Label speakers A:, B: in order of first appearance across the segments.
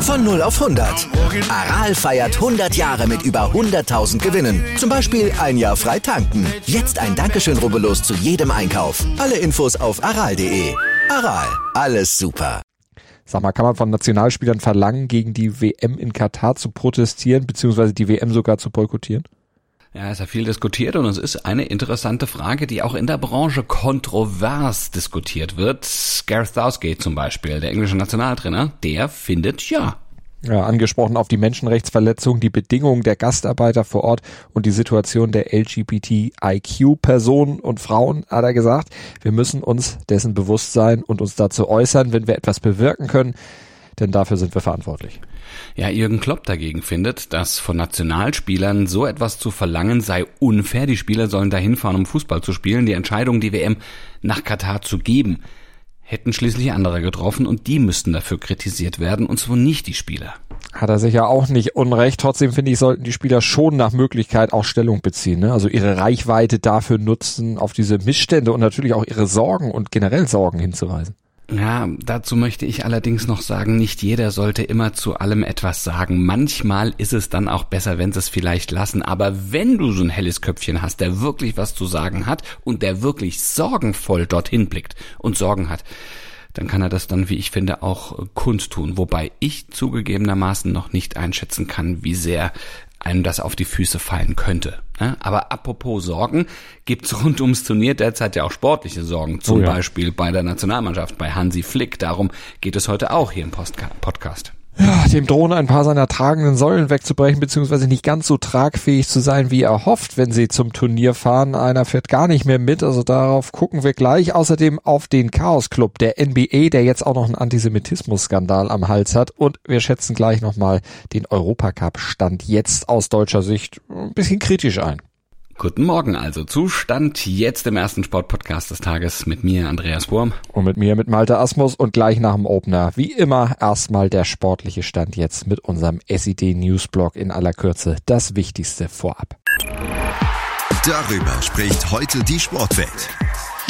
A: Von 0 auf 100. Aral feiert 100 Jahre mit über 100.000 Gewinnen. Zum Beispiel ein Jahr frei tanken. Jetzt ein Dankeschön, rubbellos zu jedem Einkauf. Alle Infos auf aral.de. Aral, alles super.
B: Sag mal, kann man von Nationalspielern verlangen, gegen die WM in Katar zu protestieren, beziehungsweise die WM sogar zu boykottieren?
C: Ja, es hat viel diskutiert und es ist eine interessante Frage, die auch in der Branche kontrovers diskutiert wird. Gareth Southgate zum Beispiel, der englische Nationaltrainer, der findet ja.
B: Ja, angesprochen auf die Menschenrechtsverletzungen, die Bedingungen der Gastarbeiter vor Ort und die Situation der LGBTIQ-Personen und Frauen, hat er gesagt, wir müssen uns dessen bewusst sein und uns dazu äußern, wenn wir etwas bewirken können, denn dafür sind wir verantwortlich.
C: Ja, Jürgen Klopp dagegen findet, dass von Nationalspielern so etwas zu verlangen sei unfair. Die Spieler sollen dahin fahren, um Fußball zu spielen. Die Entscheidung, die WM nach Katar zu geben, hätten schließlich andere getroffen und die müssten dafür kritisiert werden und zwar nicht die Spieler.
B: Hat er sicher auch nicht unrecht. Trotzdem finde ich, sollten die Spieler schon nach Möglichkeit auch Stellung beziehen. Ne? Also ihre Reichweite dafür nutzen, auf diese Missstände und natürlich auch ihre Sorgen und generell Sorgen hinzuweisen.
C: Ja, dazu möchte ich allerdings noch sagen, nicht jeder sollte immer zu allem etwas sagen. Manchmal ist es dann auch besser, wenn sie es vielleicht lassen. Aber wenn du so ein helles Köpfchen hast, der wirklich was zu sagen hat und der wirklich sorgenvoll dorthin blickt und Sorgen hat, dann kann er das dann, wie ich finde, auch kundtun. Wobei ich zugegebenermaßen noch nicht einschätzen kann, wie sehr einem das auf die Füße fallen könnte. Aber apropos Sorgen, gibt's rund ums Turnier derzeit ja auch sportliche Sorgen. Zum oh ja. Beispiel bei der Nationalmannschaft, bei Hansi Flick. Darum geht es heute auch hier im Podcast
B: ja, dem drohen ein paar seiner tragenden Säulen wegzubrechen, beziehungsweise nicht ganz so tragfähig zu sein, wie er hofft, wenn sie zum Turnier fahren. Einer fährt gar nicht mehr mit, also darauf gucken wir gleich. Außerdem auf den Chaos Club der NBA, der jetzt auch noch einen Antisemitismus-Skandal am Hals hat. Und wir schätzen gleich nochmal den Europacup-Stand jetzt aus deutscher Sicht ein bisschen kritisch ein.
C: Guten Morgen also. Zustand jetzt im ersten Sportpodcast des Tages mit mir, Andreas Wurm.
B: Und mit mir, mit Malte Asmus und gleich nach dem Opener. Wie immer erstmal der sportliche Stand jetzt mit unserem SID Newsblog in aller Kürze. Das Wichtigste vorab.
A: Darüber spricht heute die Sportwelt.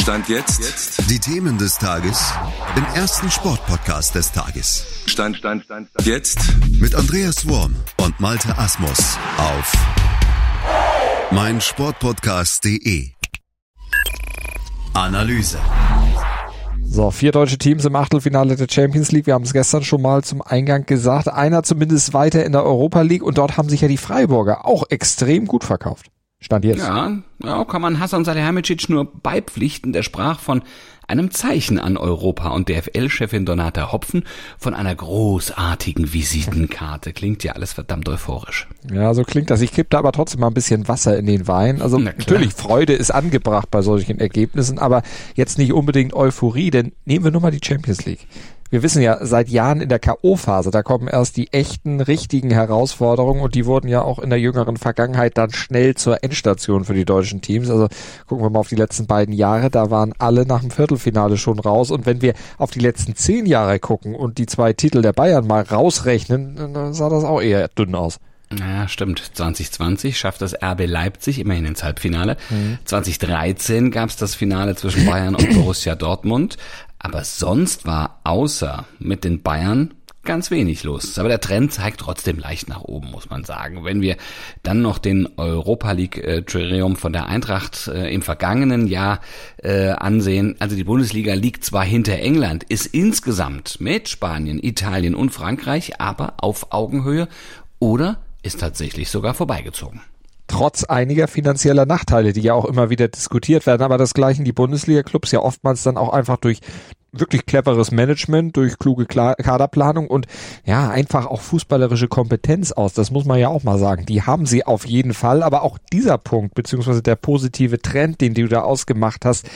D: Stand jetzt. jetzt.
A: Die Themen des Tages im ersten Sportpodcast des Tages.
D: Stand, Stand, Stand, Stand. Jetzt.
A: Mit Andreas Wurm und Malte Asmus auf mein Sportpodcast.de Analyse.
B: So, vier deutsche Teams im Achtelfinale der Champions League. Wir haben es gestern schon mal zum Eingang gesagt. Einer zumindest weiter in der Europa League und dort haben sich ja die Freiburger auch extrem gut verkauft. Stand jetzt.
C: Ja, ja kann man Hassan Salihamidzic nur beipflichten. Der sprach von einem Zeichen an Europa und DFL-Chefin Donata Hopfen von einer großartigen Visitenkarte. Klingt ja alles verdammt euphorisch.
B: Ja, so klingt das. Ich kipp da aber trotzdem mal ein bisschen Wasser in den Wein. Also natürlich, Freude ist angebracht bei solchen Ergebnissen, aber jetzt nicht unbedingt Euphorie, denn nehmen wir nur mal die Champions League wir wissen ja seit Jahren in der K.O.-Phase, da kommen erst die echten, richtigen Herausforderungen und die wurden ja auch in der jüngeren Vergangenheit dann schnell zur Endstation für die deutschen Teams. Also gucken wir mal auf die letzten beiden Jahre, da waren alle nach dem Viertelfinale schon raus und wenn wir auf die letzten zehn Jahre gucken und die zwei Titel der Bayern mal rausrechnen, dann sah das auch eher dünn aus.
C: Ja, stimmt. 2020 schafft das RB Leipzig immerhin ins Halbfinale. Mhm. 2013 gab es das Finale zwischen Bayern und Borussia Dortmund. Aber sonst war außer mit den Bayern ganz wenig los. Aber der Trend zeigt trotzdem leicht nach oben, muss man sagen. Wenn wir dann noch den Europa League äh, Triumph von der Eintracht äh, im vergangenen Jahr äh, ansehen, also die Bundesliga liegt zwar hinter England, ist insgesamt mit Spanien, Italien und Frankreich aber auf Augenhöhe oder ist tatsächlich sogar vorbeigezogen
B: trotz einiger finanzieller Nachteile, die ja auch immer wieder diskutiert werden. Aber das gleichen die Bundesliga-Clubs ja oftmals dann auch einfach durch wirklich cleveres Management, durch kluge Kaderplanung und ja, einfach auch fußballerische Kompetenz aus. Das muss man ja auch mal sagen. Die haben sie auf jeden Fall. Aber auch dieser Punkt, beziehungsweise der positive Trend, den du da ausgemacht hast,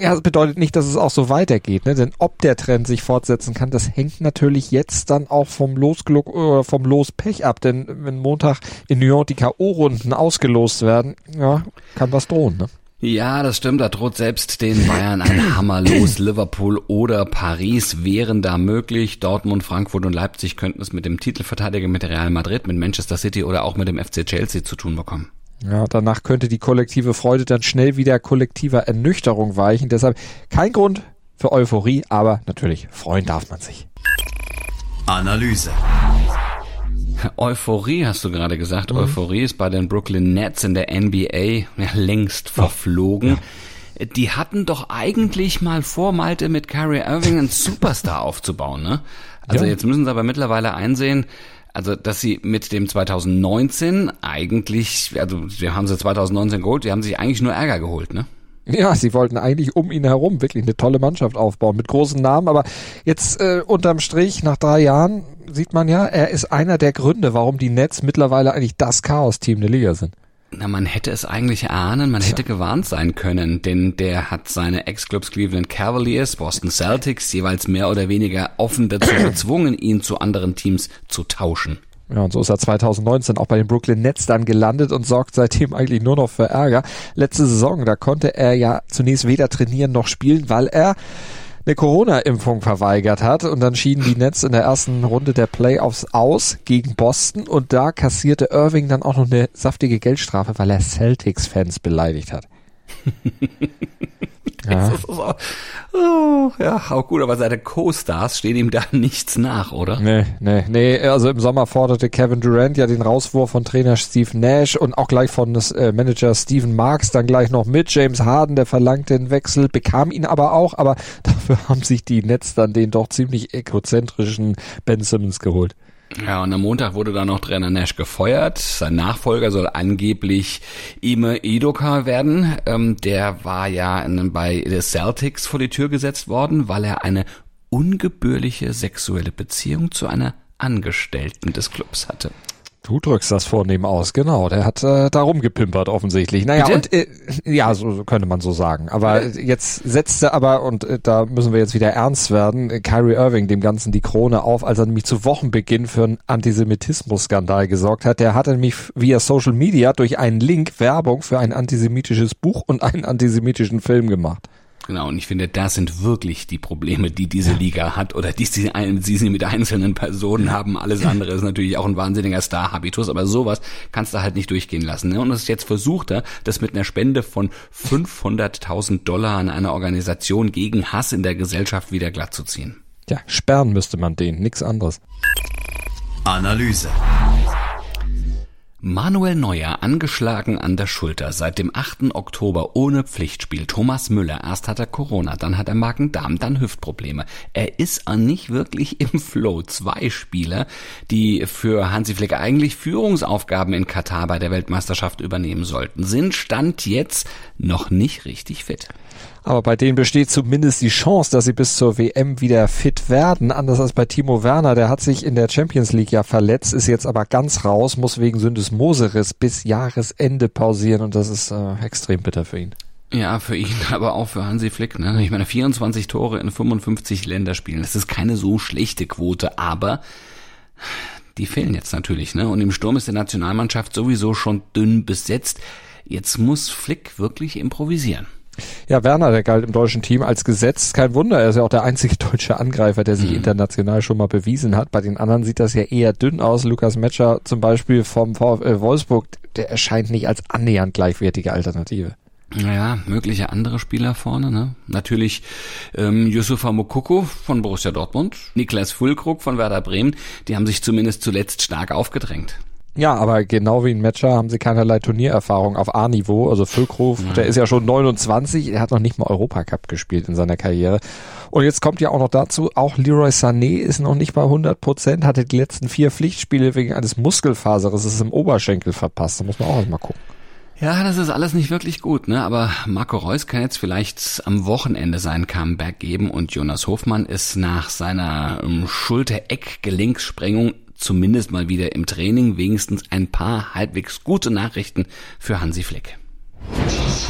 B: ja, bedeutet nicht, dass es auch so weitergeht, ne? Denn ob der Trend sich fortsetzen kann, das hängt natürlich jetzt dann auch vom Losglück oder vom Lospech ab. Denn wenn Montag in New York die K.O.-Runden ausgelost werden, ja, kann was drohen, ne?
C: Ja, das stimmt. Da droht selbst den Bayern ein Hammer los. Liverpool oder Paris wären da möglich. Dortmund, Frankfurt und Leipzig könnten es mit dem Titelverteidiger, mit Real Madrid, mit Manchester City oder auch mit dem FC Chelsea zu tun bekommen.
B: Ja, danach könnte die kollektive Freude dann schnell wieder kollektiver Ernüchterung weichen. Deshalb kein Grund für Euphorie, aber natürlich freuen darf man sich.
D: Analyse.
C: Euphorie hast du gerade gesagt. Mhm. Euphorie ist bei den Brooklyn Nets in der NBA ja, längst verflogen. Ja. Die hatten doch eigentlich mal vor, Malte mit Kyrie Irving einen Superstar aufzubauen, ne? Also ja. jetzt müssen sie aber mittlerweile einsehen, also, dass sie mit dem 2019 eigentlich, also wir haben sie 2019 geholt, die haben sich eigentlich nur Ärger geholt, ne?
B: Ja, sie wollten eigentlich um ihn herum wirklich eine tolle Mannschaft aufbauen mit großen Namen, aber jetzt äh, unterm Strich nach drei Jahren sieht man ja, er ist einer der Gründe, warum die Nets mittlerweile eigentlich das Chaos-Team der Liga sind.
C: Na, man hätte es eigentlich erahnen, man hätte gewarnt sein können, denn der hat seine Ex-Clubs Cleveland Cavaliers, Boston Celtics jeweils mehr oder weniger offen dazu gezwungen, ihn zu anderen Teams zu tauschen.
B: Ja, und so ist er 2019 auch bei den Brooklyn Nets dann gelandet und sorgt seitdem eigentlich nur noch für Ärger. Letzte Saison, da konnte er ja zunächst weder trainieren noch spielen, weil er eine Corona-Impfung verweigert hat und dann schieden die Nets in der ersten Runde der Playoffs aus gegen Boston und da kassierte Irving dann auch noch eine saftige Geldstrafe, weil er Celtics-Fans beleidigt hat.
C: Ja. Oh, ja, auch gut, aber seine Co-Stars stehen ihm da nichts nach, oder?
B: Nee, nee, nee. Also im Sommer forderte Kevin Durant ja den Rauswurf von Trainer Steve Nash und auch gleich von äh, Manager Steven Marks dann gleich noch mit. James Harden, der verlangte den Wechsel, bekam ihn aber auch, aber dafür haben sich die Nets dann den doch ziemlich egozentrischen Ben Simmons geholt.
C: Ja, und am Montag wurde dann noch Trainer Nash gefeuert. Sein Nachfolger soll angeblich Ime Idoka werden. Ähm, der war ja bei den Celtics vor die Tür gesetzt worden, weil er eine ungebührliche sexuelle Beziehung zu einer Angestellten des Clubs hatte.
B: Du drückst das vornehm aus, genau. Der hat äh, da rumgepimpert offensichtlich. Naja, Bitte? und äh, ja, so, so könnte man so sagen. Aber äh, jetzt setzte aber, und äh, da müssen wir jetzt wieder ernst werden, äh, Kyrie Irving dem Ganzen die Krone auf, als er nämlich zu Wochenbeginn für einen Antisemitismus-Skandal gesorgt hat. Der hatte nämlich via Social Media durch einen Link Werbung für ein antisemitisches Buch und einen antisemitischen Film gemacht.
C: Genau, und ich finde, das sind wirklich die Probleme, die diese Liga hat oder die sie, die sie mit einzelnen Personen haben. Alles andere ist natürlich auch ein wahnsinniger Star-Habitus, aber sowas kannst du halt nicht durchgehen lassen. Ne? Und es jetzt versucht er, das mit einer Spende von 500.000 Dollar an eine Organisation gegen Hass in der Gesellschaft wieder glatt zu ziehen.
B: Ja, sperren müsste man den, nix anderes.
D: Analyse.
C: Manuel Neuer angeschlagen an der Schulter, seit dem 8. Oktober ohne Pflichtspiel. Thomas Müller, erst hat er Corona, dann hat er Magen-Darm, dann Hüftprobleme. Er ist nicht wirklich im Flow. Zwei Spieler, die für Hansi Flick eigentlich Führungsaufgaben in Katar bei der Weltmeisterschaft übernehmen sollten, sind Stand jetzt noch nicht richtig fit.
B: Aber bei denen besteht zumindest die Chance, dass sie bis zur WM wieder fit werden. Anders als bei Timo Werner, der hat sich in der Champions League ja verletzt, ist jetzt aber ganz raus, muss wegen Syndesmoseriss bis Jahresende pausieren und das ist äh, extrem bitter für ihn.
C: Ja, für ihn, aber auch für Hansi Flick. Ne? Ich meine, 24 Tore in 55 Länderspielen, das ist keine so schlechte Quote, aber die fehlen jetzt natürlich. Ne? Und im Sturm ist die Nationalmannschaft sowieso schon dünn besetzt. Jetzt muss Flick wirklich improvisieren.
B: Ja, Werner, der galt im deutschen Team als Gesetz. Kein Wunder, er ist ja auch der einzige deutsche Angreifer, der sich mhm. international schon mal bewiesen hat. Bei den anderen sieht das ja eher dünn aus. Lukas Metscher zum Beispiel vom VfL Wolfsburg, der erscheint nicht als annähernd gleichwertige Alternative.
C: Ja, mögliche andere Spieler vorne, ne? Natürlich ähm, Yusufa Mokoko von Borussia Dortmund, Niklas Fulkrug von Werder Bremen, die haben sich zumindest zuletzt stark aufgedrängt.
B: Ja, aber genau wie in Matcher haben sie keinerlei Turniererfahrung auf A-Niveau. Also Füllkrug, mhm. der ist ja schon 29, er hat noch nicht mal Europacup gespielt in seiner Karriere. Und jetzt kommt ja auch noch dazu, auch Leroy Sané ist noch nicht bei 100 Prozent, hatte die letzten vier Pflichtspiele wegen eines Muskelfaseres im Oberschenkel verpasst. Da muss man auch mal gucken.
C: Ja, das ist alles nicht wirklich gut, ne? Aber Marco Reus kann jetzt vielleicht am Wochenende sein Comeback geben und Jonas Hofmann ist nach seiner ähm, Schulter-Eck-Gelenkssprengung zumindest mal wieder im Training wenigstens ein paar halbwegs gute Nachrichten für Hansi Flick.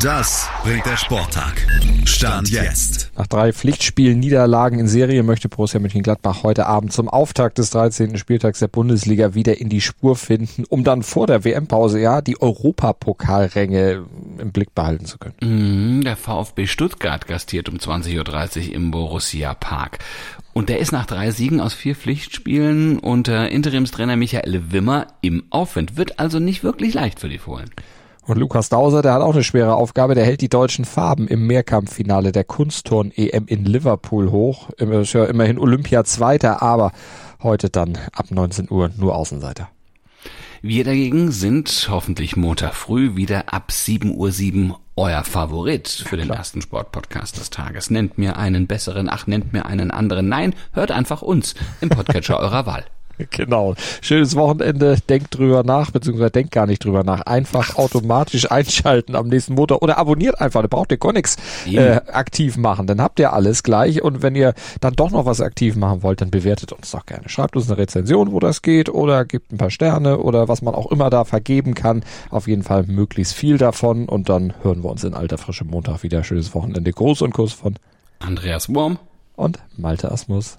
D: Das bringt der Sporttag. Stand jetzt.
B: Nach drei Pflichtspielen Niederlagen in Serie möchte Borussia Mönchengladbach heute Abend zum Auftakt des 13. Spieltags der Bundesliga wieder in die Spur finden, um dann vor der WM-Pause ja die Europapokalränge im Blick behalten zu können.
C: Mhm, der VfB Stuttgart gastiert um 20.30 Uhr im Borussia Park. Und der ist nach drei Siegen aus vier Pflichtspielen unter Interimstrainer Michael Wimmer im Aufwind. Wird also nicht wirklich leicht für die Fohlen.
B: Und Lukas Dauser, der hat auch eine schwere Aufgabe. Der hält die deutschen Farben im Mehrkampffinale der Kunstturn-EM in Liverpool hoch. Ist ja immerhin Olympia-Zweiter, aber heute dann ab 19 Uhr nur Außenseiter.
C: Wir dagegen sind hoffentlich Montag früh wieder ab 7.07 Uhr euer Favorit für den ersten Sportpodcast des Tages. Nennt mir einen besseren, ach, nennt mir einen anderen. Nein, hört einfach uns im Podcatcher eurer Wahl.
B: Genau. Schönes Wochenende. Denkt drüber nach, beziehungsweise denkt gar nicht drüber nach. Einfach automatisch einschalten am nächsten Montag oder abonniert einfach. Da braucht ihr gar nichts äh, aktiv machen. Dann habt ihr alles gleich. Und wenn ihr dann doch noch was aktiv machen wollt, dann bewertet uns doch gerne. Schreibt uns eine Rezension, wo das geht oder gebt ein paar Sterne oder was man auch immer da vergeben kann. Auf jeden Fall möglichst viel davon. Und dann hören wir uns in alter Frische Montag wieder. Schönes Wochenende. Gruß und Kuss von
C: Andreas Wurm
B: und Malte Asmus.